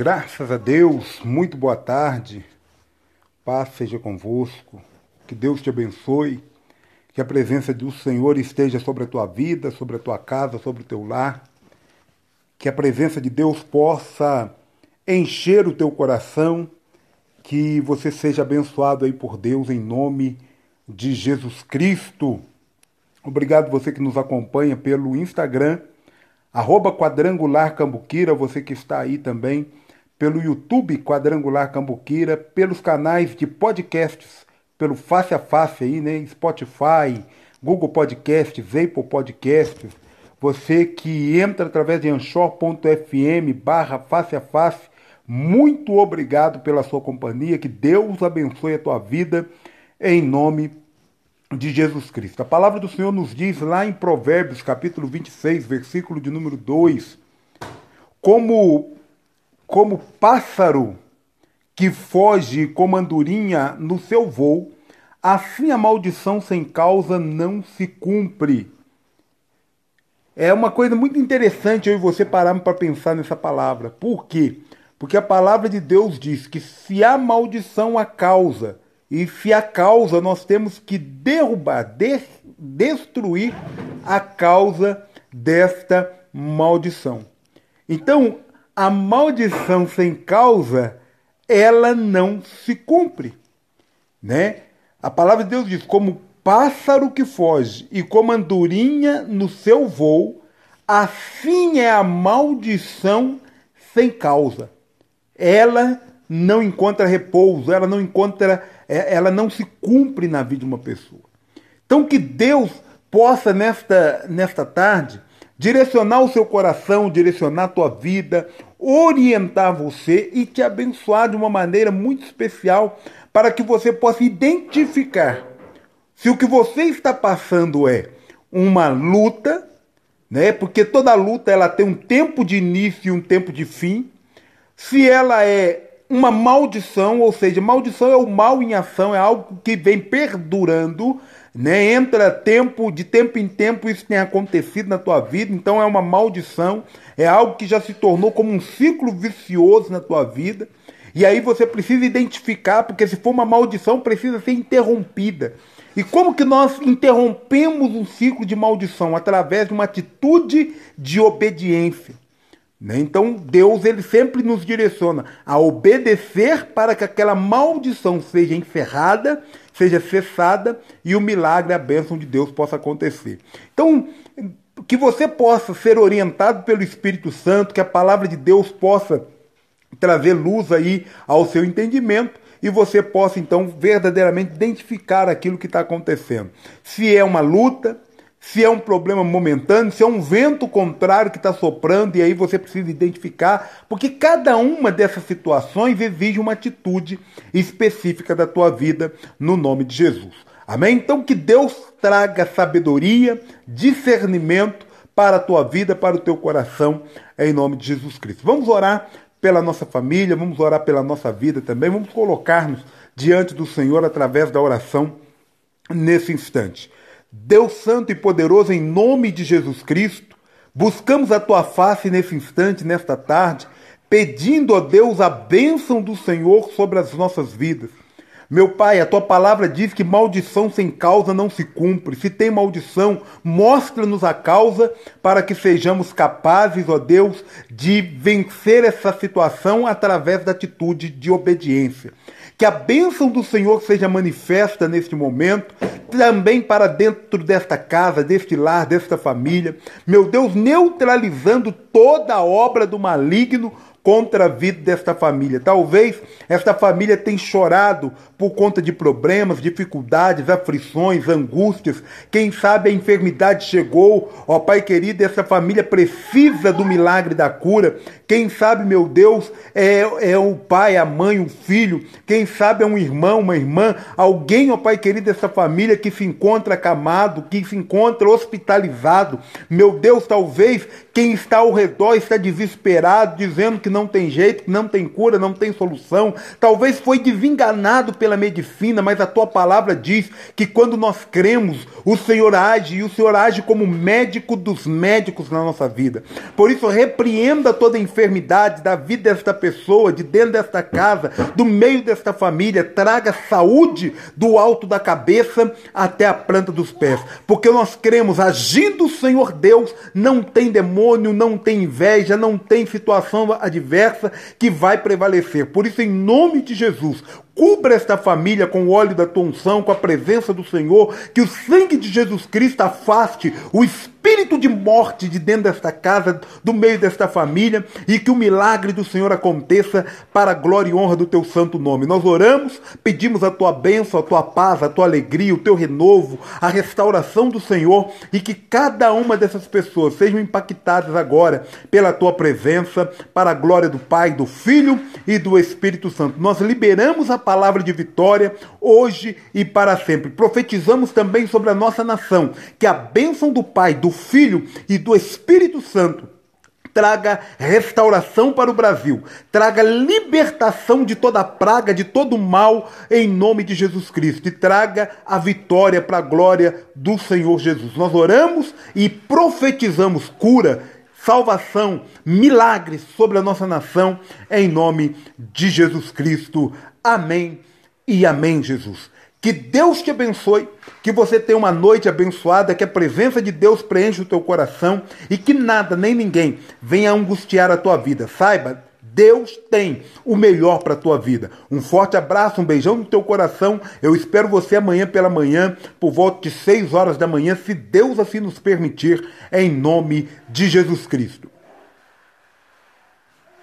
Graças a Deus, muito boa tarde. Paz seja convosco. Que Deus te abençoe. Que a presença do Senhor esteja sobre a tua vida, sobre a tua casa, sobre o teu lar. Que a presença de Deus possa encher o teu coração. Que você seja abençoado aí por Deus em nome de Jesus Cristo. Obrigado você que nos acompanha pelo Instagram, arroba você que está aí também pelo YouTube Quadrangular Cambuquira, pelos canais de podcasts, pelo Face a Face aí, né? Spotify, Google Podcasts, Apple Podcasts. Você que entra através de anchor.fm barra face a face, muito obrigado pela sua companhia, que Deus abençoe a tua vida, em nome de Jesus Cristo. A palavra do Senhor nos diz lá em Provérbios, capítulo 26, versículo de número 2, como como pássaro que foge como andorinha no seu voo, assim a maldição sem causa não se cumpre. É uma coisa muito interessante eu e você pararmos para pensar nessa palavra. Por quê? Porque a palavra de Deus diz que se há maldição a causa, e se a causa nós temos que derrubar, de, destruir a causa desta maldição. Então, a maldição sem causa, ela não se cumpre, né? A palavra de Deus diz: como pássaro que foge e como andorinha no seu voo, assim é a maldição sem causa. Ela não encontra repouso, ela não encontra, é, ela não se cumpre na vida de uma pessoa. Então que Deus possa nesta nesta tarde direcionar o seu coração, direcionar a tua vida, orientar você e te abençoar de uma maneira muito especial para que você possa identificar se o que você está passando é uma luta, né? Porque toda luta ela tem um tempo de início e um tempo de fim. Se ela é uma maldição, ou seja, maldição é o mal em ação, é algo que vem perdurando, né? Entra tempo, de tempo em tempo isso tem acontecido na tua vida, então é uma maldição, é algo que já se tornou como um ciclo vicioso na tua vida. E aí você precisa identificar, porque se for uma maldição, precisa ser interrompida. E como que nós interrompemos um ciclo de maldição? Através de uma atitude de obediência. Né? Então Deus ele sempre nos direciona a obedecer para que aquela maldição seja encerrada, seja cessada e o milagre, a bênção de Deus possa acontecer. Então que você possa ser orientado pelo Espírito Santo, que a palavra de Deus possa trazer luz aí ao seu entendimento e você possa então verdadeiramente identificar aquilo que está acontecendo. Se é uma luta, se é um problema momentâneo, se é um vento contrário que está soprando, e aí você precisa identificar, porque cada uma dessas situações exige uma atitude específica da tua vida, no nome de Jesus. Amém? Então que Deus traga sabedoria, discernimento para a tua vida, para o teu coração, em nome de Jesus Cristo. Vamos orar pela nossa família, vamos orar pela nossa vida também, vamos colocar-nos diante do Senhor através da oração nesse instante. Deus Santo e Poderoso, em nome de Jesus Cristo, buscamos a tua face nesse instante, nesta tarde, pedindo a Deus a bênção do Senhor sobre as nossas vidas. Meu Pai, a tua palavra diz que maldição sem causa não se cumpre. Se tem maldição, mostra-nos a causa para que sejamos capazes, ó Deus, de vencer essa situação através da atitude de obediência. Que a bênção do Senhor seja manifesta neste momento, também para dentro desta casa, deste lar, desta família. Meu Deus, neutralizando toda a obra do maligno contra a vida desta família. Talvez esta família tenha chorado por conta de problemas, dificuldades, aflições, angústias. Quem sabe a enfermidade chegou. Ó Pai querido, essa família precisa do milagre da cura. Quem sabe, meu Deus, é, é o pai, a mãe, o filho. Quem sabe é um irmão, uma irmã. Alguém, ó Pai querido, dessa família que se encontra acamado, que se encontra hospitalizado. Meu Deus, talvez Quem está ao redor está desesperado, dizendo que não tem jeito, que não tem cura, não tem solução. Talvez foi desenganado pela medicina, mas a tua palavra diz que quando nós cremos, o Senhor age e o Senhor age como médico dos médicos na nossa vida. Por isso, repreenda toda enfermidade da vida desta pessoa, de dentro desta casa, do meio desta família. Traga saúde do alto da cabeça até a planta dos pés. Porque nós cremos, agindo o Senhor Deus, não tem demônio, não tem inveja, não tem situação adversa que vai prevalecer. Por isso, em nome de Jesus, Cubra esta família com o óleo da tua unção, com a presença do Senhor, que o sangue de Jesus Cristo afaste o espírito de morte de dentro desta casa, do meio desta família, e que o milagre do Senhor aconteça para a glória e honra do teu santo nome. Nós oramos, pedimos a tua bênção, a tua paz, a tua alegria, o teu renovo, a restauração do Senhor, e que cada uma dessas pessoas sejam impactadas agora pela tua presença, para a glória do Pai, do Filho e do Espírito Santo. Nós liberamos a palavra de vitória hoje e para sempre. Profetizamos também sobre a nossa nação que a bênção do Pai, do Filho e do Espírito Santo traga restauração para o Brasil, traga libertação de toda praga, de todo mal, em nome de Jesus Cristo, e traga a vitória para a glória do Senhor Jesus. Nós oramos e profetizamos cura, salvação, milagres sobre a nossa nação, em nome de Jesus Cristo. Amém e amém, Jesus. Que Deus te abençoe, que você tenha uma noite abençoada, que a presença de Deus preencha o teu coração e que nada nem ninguém venha angustiar a tua vida. Saiba, Deus tem o melhor para a tua vida. Um forte abraço, um beijão no teu coração. Eu espero você amanhã pela manhã, por volta de 6 horas da manhã, se Deus assim nos permitir, em nome de Jesus Cristo.